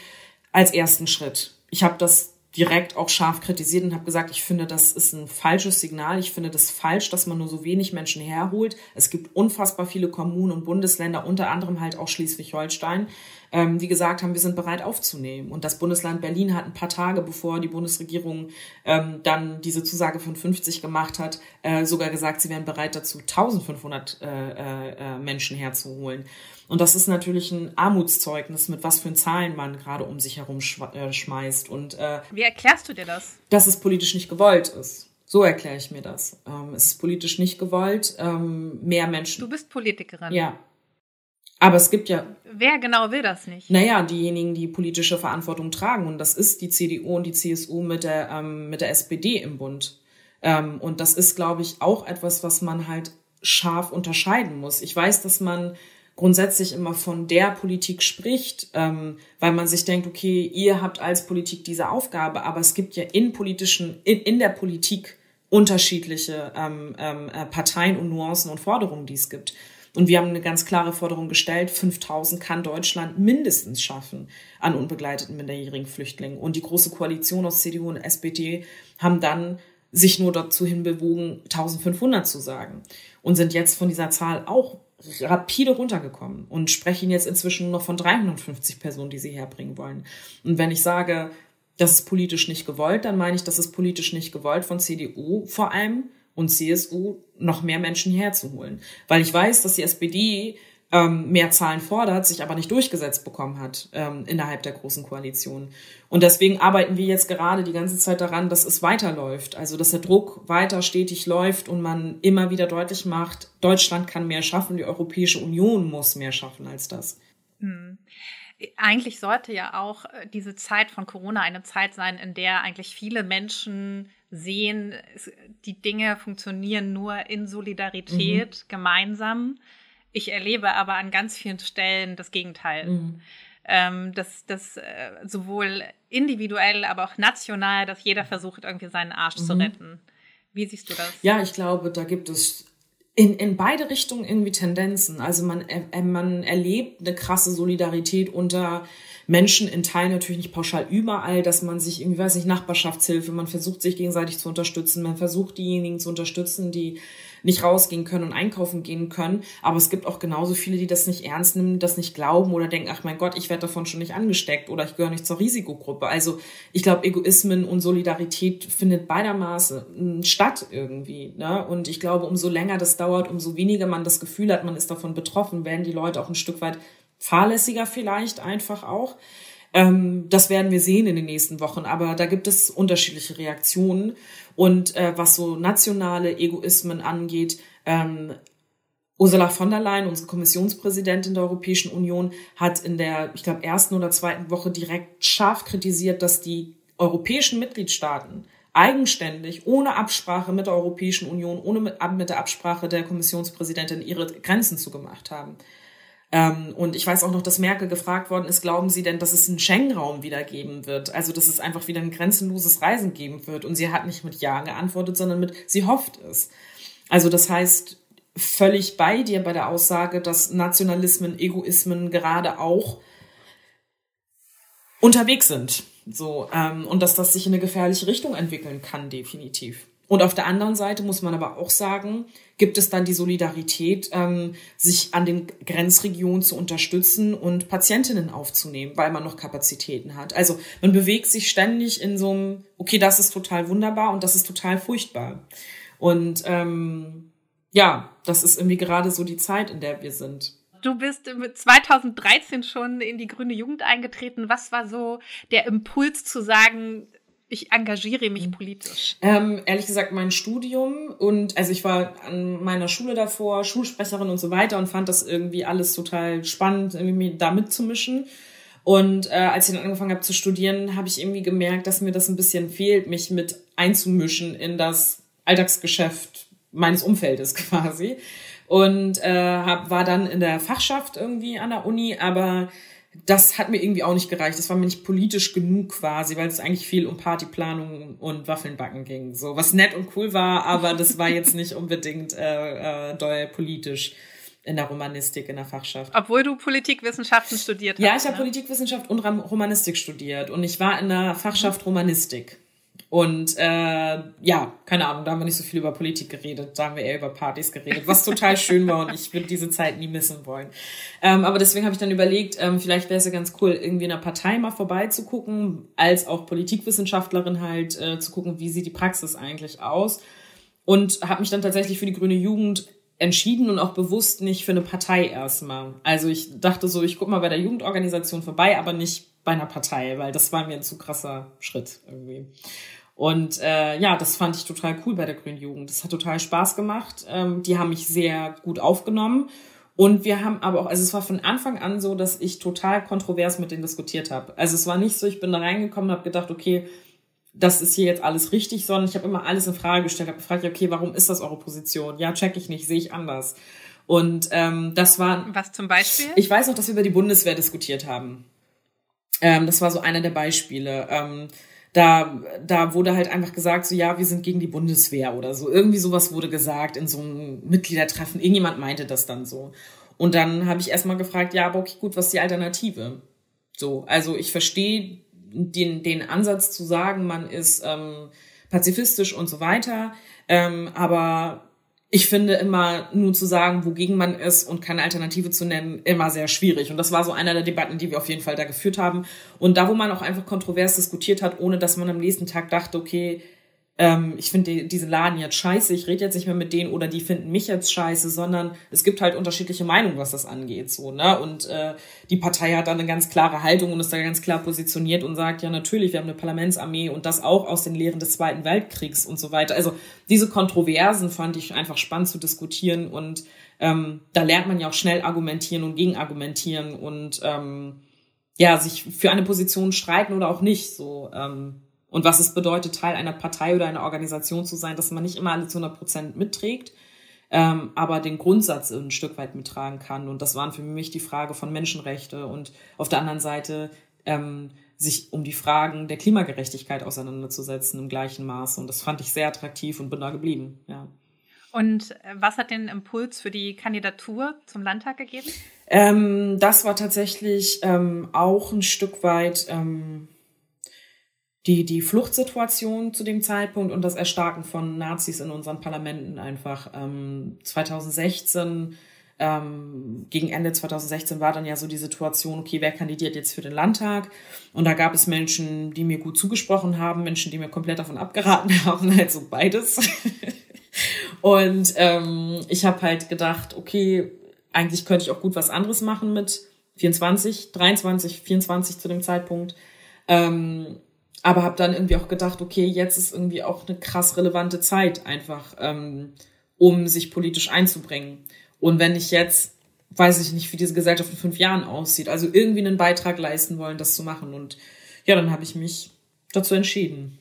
als ersten Schritt. Ich habe das direkt auch scharf kritisiert und habe gesagt, ich finde, das ist ein falsches Signal. Ich finde das falsch, dass man nur so wenig Menschen herholt. Es gibt unfassbar viele Kommunen und Bundesländer, unter anderem halt auch Schleswig-Holstein, ähm, die gesagt haben, wir sind bereit aufzunehmen. Und das Bundesland Berlin hat ein paar Tage, bevor die Bundesregierung ähm, dann diese Zusage von 50 gemacht hat, äh, sogar gesagt, sie wären bereit dazu, 1500 äh, äh, äh, Menschen herzuholen. Und das ist natürlich ein Armutszeugnis, mit was für Zahlen man gerade um sich herum äh, schmeißt. Und äh, wie erklärst du dir das? Dass es politisch nicht gewollt ist. So erkläre ich mir das. Ähm, es ist politisch nicht gewollt, ähm, mehr Menschen. Du bist Politikerin. Ja. Aber es gibt ja. Wer genau will das nicht? Naja, diejenigen, die politische Verantwortung tragen. Und das ist die CDU und die CSU mit der, ähm, mit der SPD im Bund. Ähm, und das ist, glaube ich, auch etwas, was man halt scharf unterscheiden muss. Ich weiß, dass man grundsätzlich immer von der Politik spricht, ähm, weil man sich denkt, okay, ihr habt als Politik diese Aufgabe, aber es gibt ja in politischen, in, in der Politik unterschiedliche ähm, ähm, äh, Parteien und Nuancen und Forderungen, die es gibt. Und wir haben eine ganz klare Forderung gestellt, 5000 kann Deutschland mindestens schaffen an unbegleiteten minderjährigen Flüchtlingen. Und die Große Koalition aus CDU und SPD haben dann sich nur dazu hinbewogen, 1500 zu sagen und sind jetzt von dieser Zahl auch rapide runtergekommen und sprechen jetzt inzwischen noch von 350 Personen, die sie herbringen wollen. Und wenn ich sage, das ist politisch nicht gewollt, dann meine ich, das ist politisch nicht gewollt von CDU vor allem und CSU noch mehr Menschen herzuholen. Weil ich weiß, dass die SPD ähm, mehr Zahlen fordert, sich aber nicht durchgesetzt bekommen hat ähm, innerhalb der großen Koalition. Und deswegen arbeiten wir jetzt gerade die ganze Zeit daran, dass es weiterläuft. Also dass der Druck weiter stetig läuft und man immer wieder deutlich macht, Deutschland kann mehr schaffen, die Europäische Union muss mehr schaffen als das. Hm. Eigentlich sollte ja auch äh, diese Zeit von Corona eine Zeit sein, in der eigentlich viele Menschen sehen, die Dinge funktionieren nur in Solidarität, mhm. gemeinsam. Ich erlebe aber an ganz vielen Stellen das Gegenteil. Mhm. ähm, dass das äh, sowohl individuell, aber auch national, dass jeder versucht, irgendwie seinen Arsch mhm. zu retten. Wie siehst du das? Ja, ich glaube, da gibt es in, in beide Richtungen irgendwie Tendenzen. Also man, äh, man erlebt eine krasse Solidarität unter Menschen in Teilen natürlich nicht pauschal überall, dass man sich irgendwie, weiß nicht, Nachbarschaftshilfe, man versucht sich gegenseitig zu unterstützen, man versucht diejenigen zu unterstützen, die nicht rausgehen können und einkaufen gehen können. Aber es gibt auch genauso viele, die das nicht ernst nehmen, das nicht glauben oder denken, ach mein Gott, ich werde davon schon nicht angesteckt oder ich gehöre nicht zur Risikogruppe. Also ich glaube, Egoismen und Solidarität findet beidermaßen statt irgendwie. Ne? Und ich glaube, umso länger das dauert, umso weniger man das Gefühl hat, man ist davon betroffen, werden die Leute auch ein Stück weit fahrlässiger vielleicht einfach auch. Ähm, das werden wir sehen in den nächsten Wochen, aber da gibt es unterschiedliche Reaktionen. Und äh, was so nationale Egoismen angeht, ähm, Ursula von der Leyen, unsere Kommissionspräsidentin der Europäischen Union, hat in der, ich glaube, ersten oder zweiten Woche direkt scharf kritisiert, dass die europäischen Mitgliedstaaten eigenständig, ohne Absprache mit der Europäischen Union, ohne mit, mit der Absprache der Kommissionspräsidentin ihre Grenzen zugemacht haben. Ähm, und ich weiß auch noch, dass Merkel gefragt worden ist, glauben Sie denn, dass es einen Schengen-Raum wieder geben wird? Also, dass es einfach wieder ein grenzenloses Reisen geben wird? Und sie hat nicht mit Ja geantwortet, sondern mit, sie hofft es. Also, das heißt, völlig bei dir bei der Aussage, dass Nationalismen, Egoismen gerade auch unterwegs sind. So, ähm, und dass das sich in eine gefährliche Richtung entwickeln kann, definitiv. Und auf der anderen Seite muss man aber auch sagen, gibt es dann die Solidarität, ähm, sich an den Grenzregionen zu unterstützen und Patientinnen aufzunehmen, weil man noch Kapazitäten hat. Also man bewegt sich ständig in so einem, okay, das ist total wunderbar und das ist total furchtbar. Und ähm, ja, das ist irgendwie gerade so die Zeit, in der wir sind. Du bist 2013 schon in die Grüne Jugend eingetreten. Was war so der Impuls zu sagen, ich engagiere mich politisch? Ähm, ehrlich gesagt, mein Studium und also ich war an meiner Schule davor, Schulsprecherin und so weiter und fand das irgendwie alles total spannend, irgendwie da mitzumischen. Und äh, als ich dann angefangen habe zu studieren, habe ich irgendwie gemerkt, dass mir das ein bisschen fehlt, mich mit einzumischen in das Alltagsgeschäft meines Umfeldes quasi. Und äh, hab, war dann in der Fachschaft irgendwie an der Uni, aber das hat mir irgendwie auch nicht gereicht. Das war mir nicht politisch genug quasi, weil es eigentlich viel um Partyplanung und Waffelnbacken ging. So, was nett und cool war, aber das war jetzt nicht unbedingt äh, äh, doll politisch in der Romanistik, in der Fachschaft. Obwohl du Politikwissenschaften studiert hast. Ja, ich habe ne? Politikwissenschaft und Romanistik studiert und ich war in der Fachschaft Romanistik. Und äh, ja, keine Ahnung, da haben wir nicht so viel über Politik geredet, da haben wir eher über Partys geredet, was total schön war und ich würde diese Zeit nie missen wollen. Ähm, aber deswegen habe ich dann überlegt, ähm, vielleicht wäre es ja ganz cool, irgendwie in einer Partei mal vorbeizugucken, als auch Politikwissenschaftlerin halt äh, zu gucken, wie sieht die Praxis eigentlich aus. Und habe mich dann tatsächlich für die Grüne Jugend entschieden und auch bewusst nicht für eine Partei erstmal. Also ich dachte so, ich guck mal bei der Jugendorganisation vorbei, aber nicht bei einer Partei, weil das war mir ein zu krasser Schritt irgendwie. Und äh, ja, das fand ich total cool bei der Grünen Jugend. Das hat total Spaß gemacht. Ähm, die haben mich sehr gut aufgenommen. Und wir haben aber auch, also es war von Anfang an so, dass ich total kontrovers mit denen diskutiert habe. Also es war nicht so, ich bin da reingekommen und habe gedacht, okay, das ist hier jetzt alles richtig, sondern ich habe immer alles in Frage gestellt, habe gefragt, okay, warum ist das eure Position? Ja, check ich nicht, sehe ich anders. Und ähm, das war. Was zum Beispiel? Ich weiß noch, dass wir über die Bundeswehr diskutiert haben. Ähm, das war so einer der Beispiele. Ähm, da, da wurde halt einfach gesagt, so ja, wir sind gegen die Bundeswehr oder so. Irgendwie sowas wurde gesagt in so einem Mitgliedertreffen. Irgendjemand meinte das dann so. Und dann habe ich erstmal gefragt, ja, aber okay, gut, was ist die Alternative? So, also ich verstehe den, den Ansatz zu sagen, man ist ähm, pazifistisch und so weiter, ähm, aber ich finde immer nur zu sagen, wogegen man ist und keine Alternative zu nennen, immer sehr schwierig. Und das war so einer der Debatten, die wir auf jeden Fall da geführt haben. Und da, wo man auch einfach kontrovers diskutiert hat, ohne dass man am nächsten Tag dachte, okay, ähm, ich finde die, diesen Laden jetzt scheiße, ich rede jetzt nicht mehr mit denen oder die finden mich jetzt scheiße, sondern es gibt halt unterschiedliche Meinungen, was das angeht. so ne Und äh, die Partei hat da eine ganz klare Haltung und ist da ganz klar positioniert und sagt, ja natürlich, wir haben eine Parlamentsarmee und das auch aus den Lehren des Zweiten Weltkriegs und so weiter. Also diese Kontroversen fand ich einfach spannend zu diskutieren und ähm, da lernt man ja auch schnell argumentieren und gegenargumentieren und ähm, ja, sich für eine Position streiten oder auch nicht. So, ähm, und was es bedeutet, Teil einer Partei oder einer Organisation zu sein, dass man nicht immer alle zu 100 Prozent mitträgt. ähm, aber den Grundsatz ein Stück weit mittragen kann. Und das waren für mich die Frage von Menschenrechte und auf der anderen Seite ähm, sich um die Fragen der Klimagerechtigkeit auseinanderzusetzen im gleichen Maße. Und das fand ich sehr attraktiv und bin da geblieben, ja. Und äh, was hat den Impuls für die Kandidatur zum Landtag gegeben? Ähm, das war tatsächlich ähm, auch ein Stück weit ähm, die, die Fluchtsituation zu dem Zeitpunkt und das Erstarken von Nazis in unseren Parlamenten einfach. Ähm, 2016, ähm, gegen Ende 2016 war dann ja so die Situation, okay, wer kandidiert jetzt für den Landtag? Und da gab es Menschen, die mir gut zugesprochen haben, Menschen, die mir komplett davon abgeraten haben, also beides. und ähm, ich habe halt gedacht, okay, eigentlich könnte ich auch gut was anderes machen mit 24, 23, 24 zu dem Zeitpunkt. Ähm, aber habe dann irgendwie auch gedacht, okay, jetzt ist irgendwie auch eine krass relevante Zeit einfach, ähm, um sich politisch einzubringen. Und wenn ich jetzt, weiß ich nicht, wie diese Gesellschaft in fünf Jahren aussieht, also irgendwie einen Beitrag leisten wollen, das zu machen. Und ja, dann habe ich mich dazu entschieden.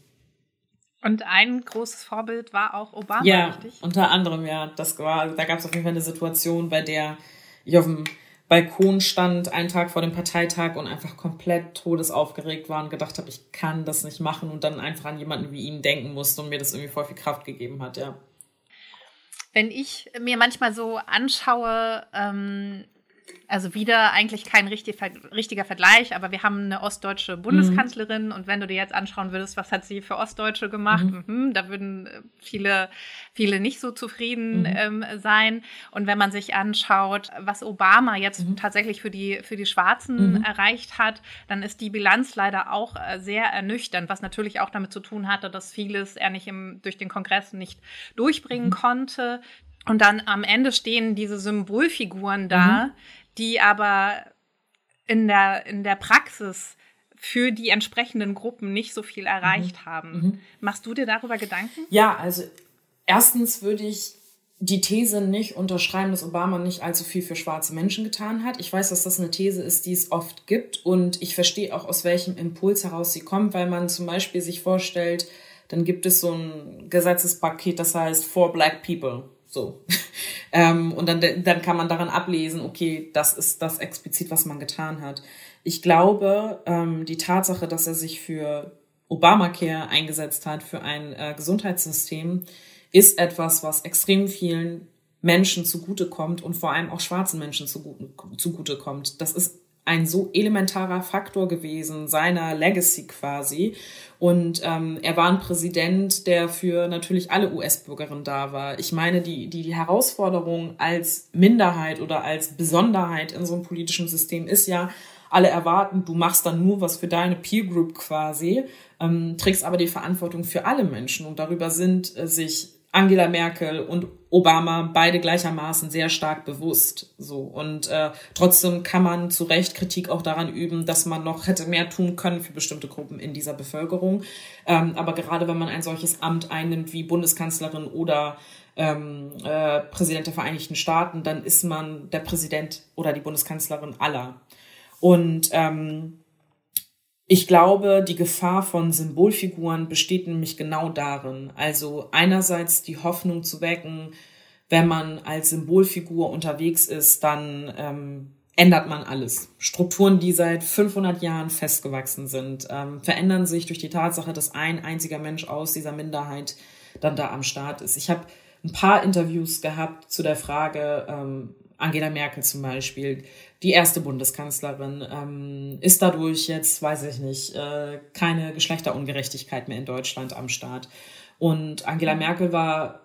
Und ein großes Vorbild war auch Obama, ja, richtig? unter anderem, ja. Das war, da gab es auf jeden Fall eine Situation, bei der ich auf dem Balkon stand, einen Tag vor dem Parteitag und einfach komplett todesaufgeregt war und gedacht habe, ich kann das nicht machen und dann einfach an jemanden wie ihn denken musste und mir das irgendwie voll viel Kraft gegeben hat, ja. Wenn ich mir manchmal so anschaue, ähm, also wieder eigentlich kein richtig, richtiger Vergleich, aber wir haben eine ostdeutsche Bundeskanzlerin mhm. und wenn du dir jetzt anschauen würdest, was hat sie für Ostdeutsche gemacht, mhm. Mhm, da würden äh, viele, viele nicht so zufrieden mhm. ähm, sein. Und wenn man sich anschaut, was Obama jetzt mhm. tatsächlich für die, für die Schwarzen mhm. erreicht hat, dann ist die Bilanz leider auch äh, sehr ernüchternd, was natürlich auch damit zu tun hatte, dass vieles er nicht im, durch den Kongress nicht durchbringen konnte. Und dann am Ende stehen diese Symbolfiguren da, die aber in der, in der Praxis für die entsprechenden Gruppen nicht so viel erreicht mhm. haben. Mhm. Machst du dir darüber Gedanken? Ja, also erstens würde ich die These nicht unterschreiben, dass Obama nicht allzu viel für schwarze Menschen getan hat. Ich weiß, dass das eine These ist, die es oft gibt und ich verstehe auch, aus welchem Impuls heraus sie kommt, weil man zum Beispiel sich vorstellt, dann gibt es so ein Gesetzespaket, das heißt For Black People. So. ähm, und dann, dann kann man daran ablesen, okay, das ist das explizit, was man getan hat. Ich glaube, ähm, die Tatsache, dass er sich für Obamacare eingesetzt hat, für ein äh, Gesundheitssystem, ist etwas, was extrem vielen Menschen zugutekommt und vor allem auch schwarzen Menschen zugutekommt. Das ist ein so elementarer Faktor gewesen seiner Legacy quasi. Und ähm, er war ein Präsident, der für natürlich alle US-Bürgerinnen da war. Ich meine, die, die, die Herausforderung als Minderheit oder als Besonderheit in so einem politischen System ist ja, alle erwarten, du machst dann nur was für deine Peer Group quasi, ähm, trägst aber die Verantwortung für alle Menschen. Und darüber sind äh, sich Angela Merkel und Obama beide gleichermaßen sehr stark bewusst. So und äh, trotzdem kann man zu Recht Kritik auch daran üben, dass man noch hätte mehr tun können für bestimmte Gruppen in dieser Bevölkerung. Ähm, aber gerade wenn man ein solches Amt einnimmt wie Bundeskanzlerin oder ähm, äh, Präsident der Vereinigten Staaten, dann ist man der Präsident oder die Bundeskanzlerin aller. Und ähm, ich glaube, die Gefahr von Symbolfiguren besteht nämlich genau darin. Also einerseits die Hoffnung zu wecken, wenn man als Symbolfigur unterwegs ist, dann ähm, ändert man alles. Strukturen, die seit 500 Jahren festgewachsen sind, ähm, verändern sich durch die Tatsache, dass ein einziger Mensch aus dieser Minderheit dann da am Start ist. Ich habe ein paar Interviews gehabt zu der Frage, ähm, Angela Merkel zum Beispiel, die erste Bundeskanzlerin, ähm, ist dadurch jetzt, weiß ich nicht, äh, keine Geschlechterungerechtigkeit mehr in Deutschland am Start. Und Angela Merkel war,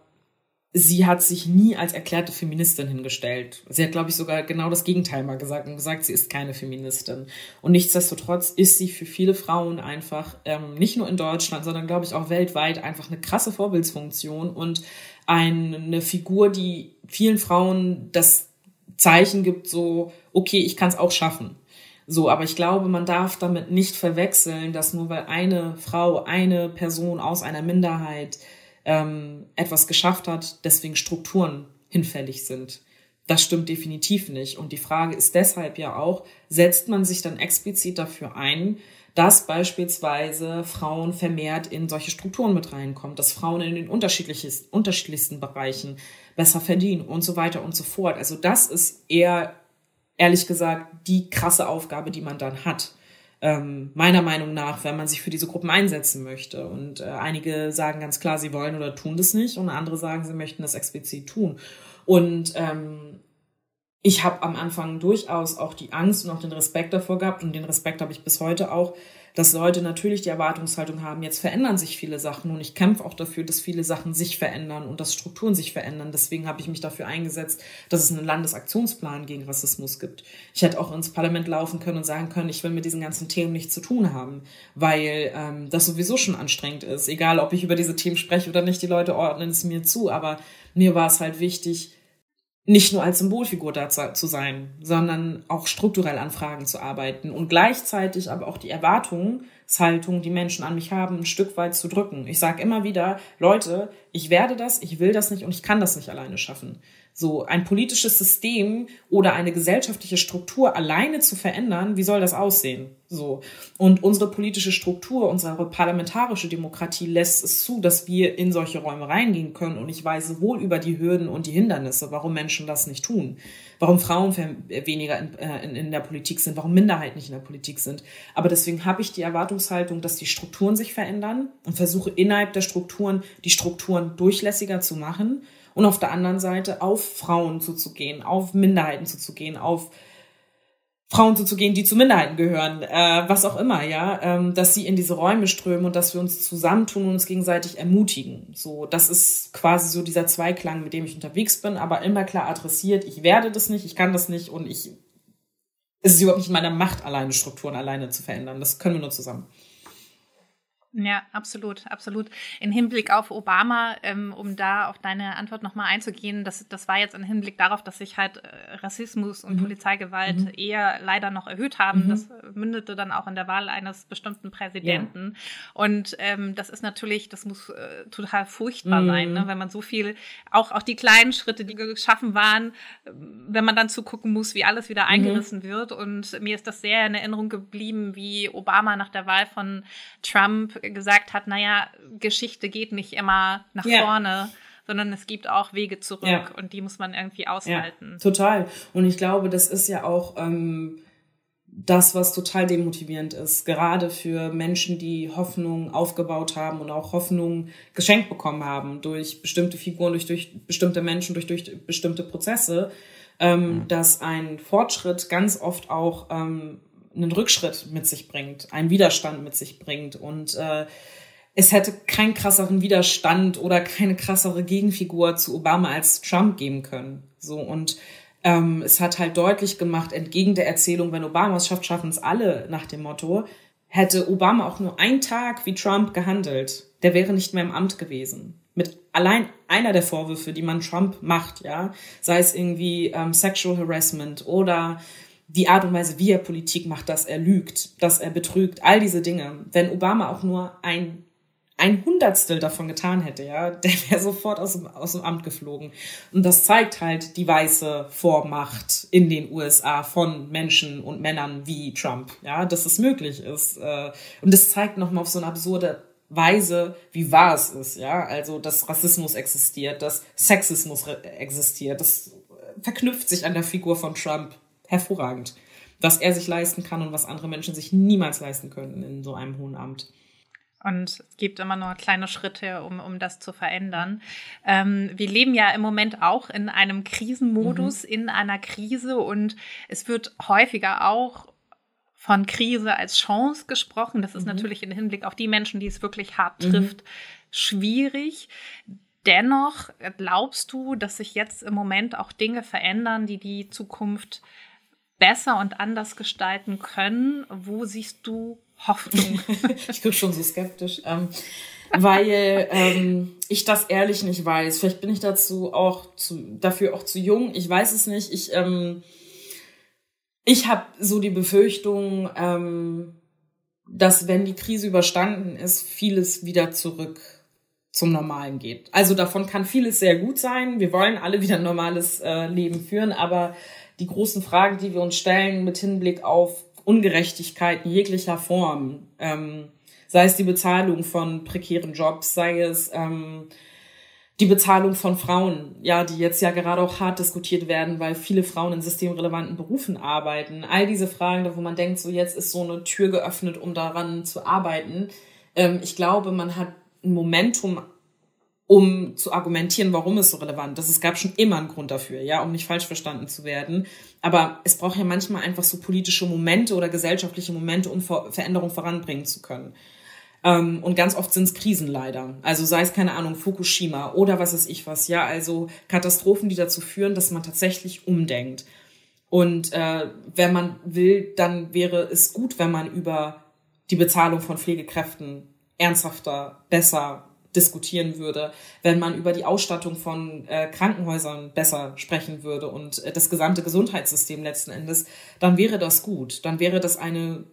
sie hat sich nie als erklärte Feministin hingestellt. Sie hat, glaube ich, sogar genau das Gegenteil mal gesagt und gesagt, sie ist keine Feministin. Und nichtsdestotrotz ist sie für viele Frauen einfach, ähm, nicht nur in Deutschland, sondern, glaube ich, auch weltweit einfach eine krasse Vorbildsfunktion und eine Figur, die vielen Frauen das Zeichen gibt, so, okay, ich kann es auch schaffen. So, aber ich glaube, man darf damit nicht verwechseln, dass nur weil eine Frau, eine Person aus einer Minderheit ähm, etwas geschafft hat, deswegen Strukturen hinfällig sind. Das stimmt definitiv nicht. Und die Frage ist deshalb ja auch, setzt man sich dann explizit dafür ein, dass beispielsweise Frauen vermehrt in solche Strukturen mit reinkommen, dass Frauen in den unterschiedlichsten Bereichen besser verdienen und so weiter und so fort. Also das ist eher, ehrlich gesagt, die krasse Aufgabe, die man dann hat. Ähm, meiner Meinung nach, wenn man sich für diese Gruppen einsetzen möchte. Und äh, einige sagen ganz klar, sie wollen oder tun das nicht und andere sagen, sie möchten das explizit tun. Und ähm, ich habe am Anfang durchaus auch die Angst und auch den Respekt davor gehabt und den Respekt habe ich bis heute auch, dass Leute natürlich die Erwartungshaltung haben, jetzt verändern sich viele Sachen und ich kämpfe auch dafür, dass viele Sachen sich verändern und dass Strukturen sich verändern. Deswegen habe ich mich dafür eingesetzt, dass es einen Landesaktionsplan gegen Rassismus gibt. Ich hätte auch ins Parlament laufen können und sagen können, ich will mit diesen ganzen Themen nichts zu tun haben, weil ähm, das sowieso schon anstrengend ist. Egal, ob ich über diese Themen spreche oder nicht, die Leute ordnen es mir zu, aber mir war es halt wichtig, nicht nur als Symbolfigur da zu sein, sondern auch strukturell an Fragen zu arbeiten und gleichzeitig aber auch die Erwartungshaltung, die Menschen an mich haben, ein Stück weit zu drücken. Ich sage immer wieder, Leute, ich werde das, ich will das nicht und ich kann das nicht alleine schaffen. So ein politisches System oder eine gesellschaftliche Struktur alleine zu verändern, wie soll das aussehen? So. Und unsere politische Struktur, unsere parlamentarische Demokratie lässt es zu, dass wir in solche Räume reingehen können. Und ich weiß wohl über die Hürden und die Hindernisse, warum Menschen das nicht tun. Warum Frauen weniger in, äh, in, in der Politik sind, warum Minderheiten nicht in der Politik sind. Aber deswegen habe ich die Erwartungshaltung, dass die Strukturen sich verändern und versuche innerhalb der Strukturen die Strukturen durchlässiger zu machen und auf der anderen Seite auf Frauen zuzugehen, auf Minderheiten zuzugehen, auf Frauen zuzugehen, die zu Minderheiten gehören, äh, was auch immer, ja, ähm, dass sie in diese Räume strömen und dass wir uns zusammentun und uns gegenseitig ermutigen. So, das ist quasi so dieser Zweiklang, mit dem ich unterwegs bin, aber immer klar adressiert, ich werde das nicht, ich kann das nicht und ich, es ist überhaupt nicht in meiner Macht, alleine Strukturen alleine zu verändern. Das können wir nur zusammen. Ja, absolut, absolut. In Hinblick auf Obama, ähm, um da auf deine Antwort nochmal einzugehen, das, das war jetzt im Hinblick darauf, dass sich halt äh, Rassismus und mhm. Polizeigewalt mhm. eher leider noch erhöht haben. Mhm. Das mündete dann auch in der Wahl eines bestimmten Präsidenten. Ja. Und ähm, das ist natürlich, das muss äh, total furchtbar sein, ne? Mhm. wenn man so viel, auch, auch die kleinen Schritte, die geschaffen waren, wenn man dann zugucken muss, wie alles wieder mhm. eingerissen wird. Und mir ist das sehr in Erinnerung geblieben, wie Obama nach der Wahl von Trump gesagt hat, naja, Geschichte geht nicht immer nach ja. vorne, sondern es gibt auch Wege zurück ja. und die muss man irgendwie aushalten. Ja, total. Und ich glaube, das ist ja auch ähm, das, was total demotivierend ist, gerade für Menschen, die Hoffnung aufgebaut haben und auch Hoffnung geschenkt bekommen haben durch bestimmte Figuren, durch, durch bestimmte Menschen, durch, durch bestimmte Prozesse, ähm, mhm. dass ein Fortschritt ganz oft auch ähm, einen Rückschritt mit sich bringt, einen Widerstand mit sich bringt. Und äh, es hätte keinen krasseren Widerstand oder keine krassere Gegenfigur zu Obama als Trump geben können. So und ähm, es hat halt deutlich gemacht, entgegen der Erzählung, wenn Obama es schafft, schaffen es alle nach dem Motto, hätte Obama auch nur einen Tag wie Trump gehandelt, der wäre nicht mehr im Amt gewesen. Mit allein einer der Vorwürfe, die man Trump macht, ja, sei es irgendwie ähm, Sexual Harassment oder die Art und Weise, wie er Politik macht, dass er lügt, dass er betrügt, all diese Dinge. Wenn Obama auch nur ein ein Hundertstel davon getan hätte, ja, der wäre sofort aus dem, aus dem Amt geflogen. Und das zeigt halt die weiße Vormacht in den USA von Menschen und Männern wie Trump, ja, dass es möglich ist. Äh, und das zeigt nochmal auf so eine absurde Weise, wie wahr es ist, ja, also dass Rassismus existiert, dass Sexismus existiert, das verknüpft sich an der Figur von Trump hervorragend. Was er sich leisten kann und was andere Menschen sich niemals leisten können in so einem hohen Amt. Und es gibt immer nur kleine Schritte, um, um das zu verändern. Ähm, wir leben ja im Moment auch in einem Krisenmodus, mhm. in einer Krise und es wird häufiger auch von Krise als Chance gesprochen. Das ist mhm. natürlich im Hinblick auf die Menschen, die es wirklich hart mhm. trifft, mhm. schwierig. Dennoch glaubst du, dass sich jetzt im Moment auch Dinge verändern, die die Zukunft besser und anders gestalten können? Wo siehst du Hoffnung? ich bin schon so skeptisch. Ähm, weil ähm, ich das ehrlich nicht weiß. Vielleicht bin ich dazu auch zu, dafür auch zu jung. Ich weiß es nicht. Ich, ähm, ich habe so die Befürchtung, ähm, dass wenn die Krise überstanden ist, vieles wieder zurück zum Normalen geht. Also davon kann vieles sehr gut sein. Wir wollen alle wieder ein normales äh, Leben führen, aber die großen Fragen, die wir uns stellen mit Hinblick auf Ungerechtigkeiten jeglicher Form, ähm, sei es die Bezahlung von prekären Jobs, sei es ähm, die Bezahlung von Frauen, ja, die jetzt ja gerade auch hart diskutiert werden, weil viele Frauen in systemrelevanten Berufen arbeiten. All diese Fragen, wo man denkt, so jetzt ist so eine Tür geöffnet, um daran zu arbeiten. Ähm, ich glaube, man hat ein Momentum, um zu argumentieren, warum es so relevant ist. Es gab schon immer einen Grund dafür, ja, um nicht falsch verstanden zu werden. Aber es braucht ja manchmal einfach so politische Momente oder gesellschaftliche Momente, um Veränderung voranbringen zu können. Ähm, und ganz oft sind es Krisen leider. Also sei es, keine Ahnung, Fukushima oder was weiß ich was. Ja, also Katastrophen, die dazu führen, dass man tatsächlich umdenkt. Und äh, wenn man will, dann wäre es gut, wenn man über die Bezahlung von Pflegekräften ernsthafter, besser diskutieren würde, wenn man über die Ausstattung von äh, Krankenhäusern besser sprechen würde und äh, das gesamte Gesundheitssystem letzten Endes, dann wäre das gut. Dann wäre das eine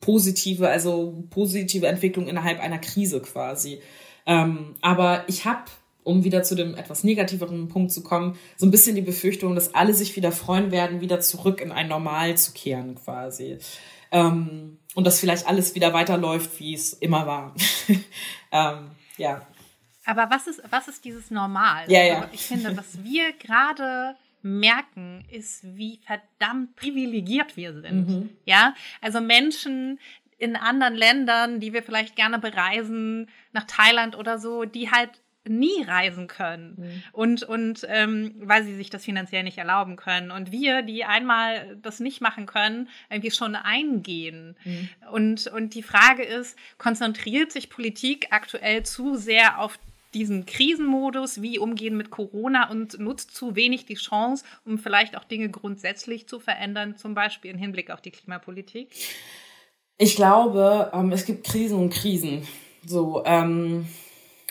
positive, also positive Entwicklung innerhalb einer Krise quasi. Ähm, aber ich habe, um wieder zu dem etwas negativeren Punkt zu kommen, so ein bisschen die Befürchtung, dass alle sich wieder freuen werden, wieder zurück in ein Normal zu kehren quasi. Ähm, und dass vielleicht alles wieder weiterläuft, wie es immer war. ähm, ja. Aber was ist, was ist dieses Normal? Ja, ja. Also ich finde, was wir gerade merken, ist, wie verdammt privilegiert wir sind. Mhm. Ja, also Menschen in anderen Ländern, die wir vielleicht gerne bereisen, nach Thailand oder so, die halt nie reisen können mhm. und und ähm, weil sie sich das finanziell nicht erlauben können und wir die einmal das nicht machen können irgendwie schon eingehen mhm. und und die Frage ist konzentriert sich Politik aktuell zu sehr auf diesen Krisenmodus, wie umgehen mit Corona und nutzt zu wenig die Chance, um vielleicht auch Dinge grundsätzlich zu verändern, zum Beispiel im Hinblick auf die Klimapolitik? Ich glaube, ähm, es gibt Krisen und Krisen. So, ähm,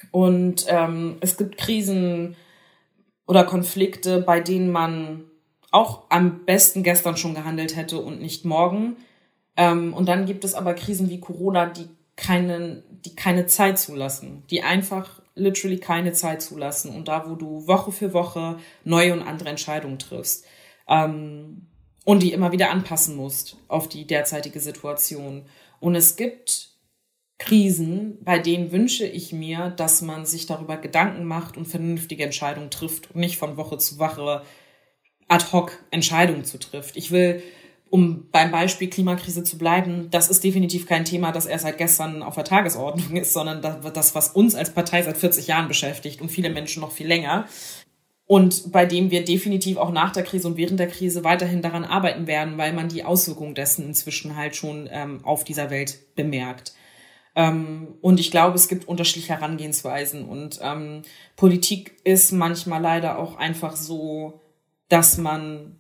und ähm, es gibt Krisen oder Konflikte, bei denen man auch am besten gestern schon gehandelt hätte und nicht morgen. Ähm, und dann gibt es aber Krisen wie Corona, die keinen, die keine Zeit zulassen, die einfach literally keine Zeit zulassen. Und da, wo du Woche für Woche neue und andere Entscheidungen triffst ähm, und die immer wieder anpassen musst auf die derzeitige Situation. Und es gibt Krisen, bei denen wünsche ich mir, dass man sich darüber Gedanken macht und vernünftige Entscheidungen trifft und nicht von Woche zu Woche ad hoc Entscheidungen zu trifft. Ich will um beim Beispiel Klimakrise zu bleiben, das ist definitiv kein Thema, das erst seit gestern auf der Tagesordnung ist, sondern das, was uns als Partei seit 40 Jahren beschäftigt und viele Menschen noch viel länger. Und bei dem wir definitiv auch nach der Krise und während der Krise weiterhin daran arbeiten werden, weil man die Auswirkungen dessen inzwischen halt schon ähm, auf dieser Welt bemerkt. Ähm, und ich glaube, es gibt unterschiedliche Herangehensweisen. Und ähm, Politik ist manchmal leider auch einfach so, dass man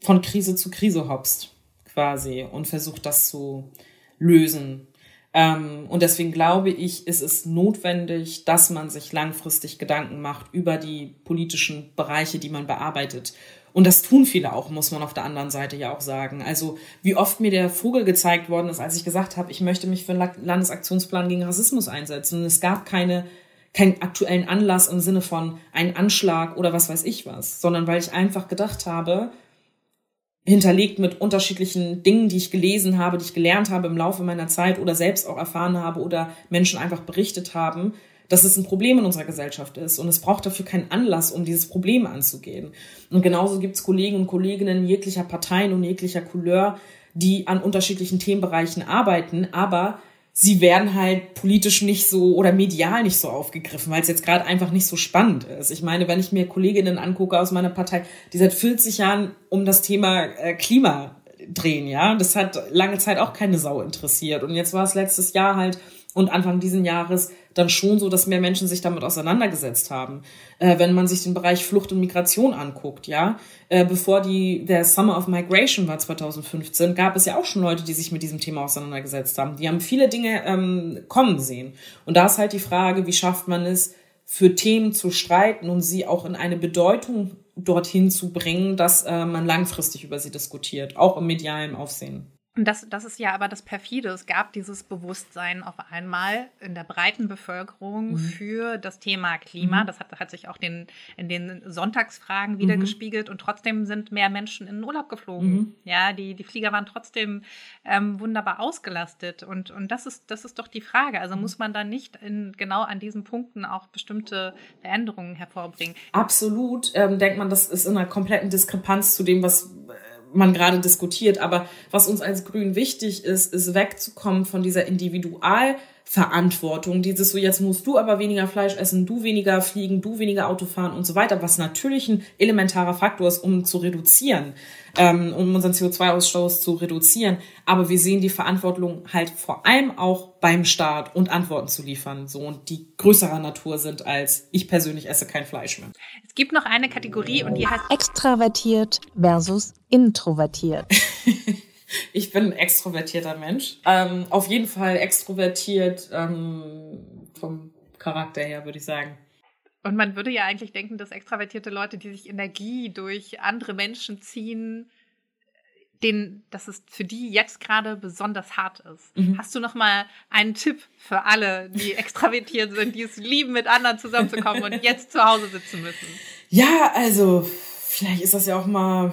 von Krise zu Krise hopst, quasi, und versucht das zu lösen. Ähm, und deswegen glaube ich, ist es notwendig, dass man sich langfristig Gedanken macht über die politischen Bereiche, die man bearbeitet. Und das tun viele auch, muss man auf der anderen Seite ja auch sagen. Also wie oft mir der Vogel gezeigt worden ist, als ich gesagt habe, ich möchte mich für einen Landesaktionsplan gegen Rassismus einsetzen. Und es gab keine, keinen aktuellen Anlass im Sinne von einen Anschlag oder was weiß ich was, sondern weil ich einfach gedacht habe, hinterlegt mit unterschiedlichen Dingen, die ich gelesen habe, die ich gelernt habe im Laufe meiner Zeit oder selbst auch erfahren habe oder Menschen einfach berichtet haben, dass es ein Problem in unserer Gesellschaft ist. Und es braucht dafür keinen Anlass, um dieses Problem anzugehen. Und genauso gibt es Kollegen und Kolleginnen jeglicher Parteien und jeglicher Couleur, die an unterschiedlichen Themenbereichen arbeiten, aber sie werden halt politisch nicht so oder medial nicht so aufgegriffen, weil es jetzt gerade einfach nicht so spannend ist. Ich meine, wenn ich mir Kolleginnen angucke aus meiner Partei, die seit 40 Jahren um das Thema äh, Klima drehen, ja, das hat lange Zeit auch keine Sau interessiert. Und jetzt war es letztes Jahr halt und Anfang diesen Jahres dann schon so, dass mehr Menschen sich damit auseinandergesetzt haben. Äh, wenn man sich den Bereich Flucht und Migration anguckt, ja, äh, bevor die der Summer of Migration war 2015, gab es ja auch schon Leute, die sich mit diesem Thema auseinandergesetzt haben. Die haben viele Dinge ähm, kommen sehen. Und da ist halt die Frage, wie schafft man es, für Themen zu streiten und sie auch in eine Bedeutung dorthin zu bringen, dass äh, man langfristig über sie diskutiert, auch im medialen Aufsehen. Und das, das ist ja aber das Perfide. Es gab dieses Bewusstsein auf einmal in der breiten Bevölkerung mhm. für das Thema Klima. Mhm. Das hat, hat sich auch den, in den Sonntagsfragen wieder mhm. gespiegelt und trotzdem sind mehr Menschen in den Urlaub geflogen. Mhm. Ja, die, die Flieger waren trotzdem ähm, wunderbar ausgelastet. Und, und das, ist, das ist doch die Frage. Also muss man dann nicht in, genau an diesen Punkten auch bestimmte Veränderungen hervorbringen? Absolut. Ähm, denkt man, das ist in einer kompletten Diskrepanz zu dem, was man gerade diskutiert. Aber was uns als Grün wichtig ist, ist wegzukommen von dieser Individualverantwortung, dieses so, jetzt musst du aber weniger Fleisch essen, du weniger fliegen, du weniger Auto fahren und so weiter, was natürlich ein elementarer Faktor ist, um zu reduzieren, ähm, um unseren CO2-Ausstoß zu reduzieren. Aber wir sehen die Verantwortung halt vor allem auch beim Staat und Antworten zu liefern, so und die größerer Natur sind als ich persönlich esse kein Fleisch mehr. Es gibt noch eine Kategorie und die heißt extravertiert versus introvertiert. ich bin ein extrovertierter Mensch. Ähm, auf jeden Fall extrovertiert ähm, vom Charakter her, würde ich sagen. Und man würde ja eigentlich denken, dass extravertierte Leute, die sich Energie durch andere Menschen ziehen, den, dass es für die jetzt gerade besonders hart ist. Mhm. Hast du noch mal einen Tipp für alle, die extravertiert sind, die es lieben, mit anderen zusammenzukommen und jetzt zu Hause sitzen müssen? Ja, also vielleicht ist das ja auch mal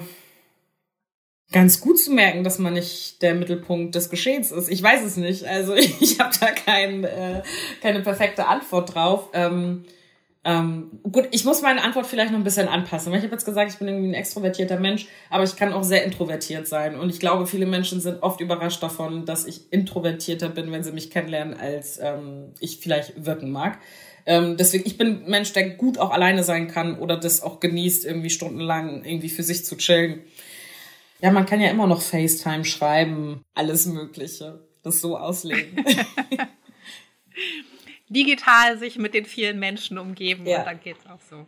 ganz gut zu merken, dass man nicht der Mittelpunkt des Geschehens ist. Ich weiß es nicht. Also ich, habe da kein, äh, keine perfekte Antwort drauf. Ähm, ähm, gut, ich muss meine Antwort vielleicht noch ein bisschen anpassen, weil ich habe jetzt gesagt, ich bin irgendwie ein extrovertierter Mensch, aber ich kann auch sehr introvertiert sein. Und ich glaube, viele Menschen sind oft überrascht davon, dass ich introvertierter bin, wenn sie mich kennenlernen, als ähm, ich vielleicht wirken mag. Ähm, deswegen, ich bin ein Mensch, der gut auch alleine sein kann oder das auch genießt, irgendwie stundenlang irgendwie für sich zu chillen. Ja, man kann ja immer noch FaceTime schreiben, alles Mögliche, das so auslegen. digital sich mit den vielen Menschen umgeben ja. und dann geht's auch so.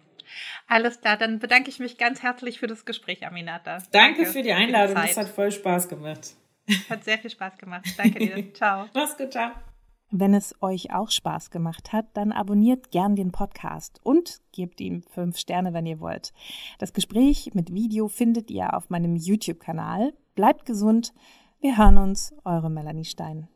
Alles klar, dann bedanke ich mich ganz herzlich für das Gespräch, Aminata. Danke, Danke für die Einladung, das hat voll Spaß gemacht. Hat sehr viel Spaß gemacht. Danke dir. ciao. Mach's gut, ciao. Wenn es euch auch Spaß gemacht hat, dann abonniert gern den Podcast und gebt ihm fünf Sterne, wenn ihr wollt. Das Gespräch mit Video findet ihr auf meinem YouTube-Kanal. Bleibt gesund. Wir hören uns, eure Melanie Stein.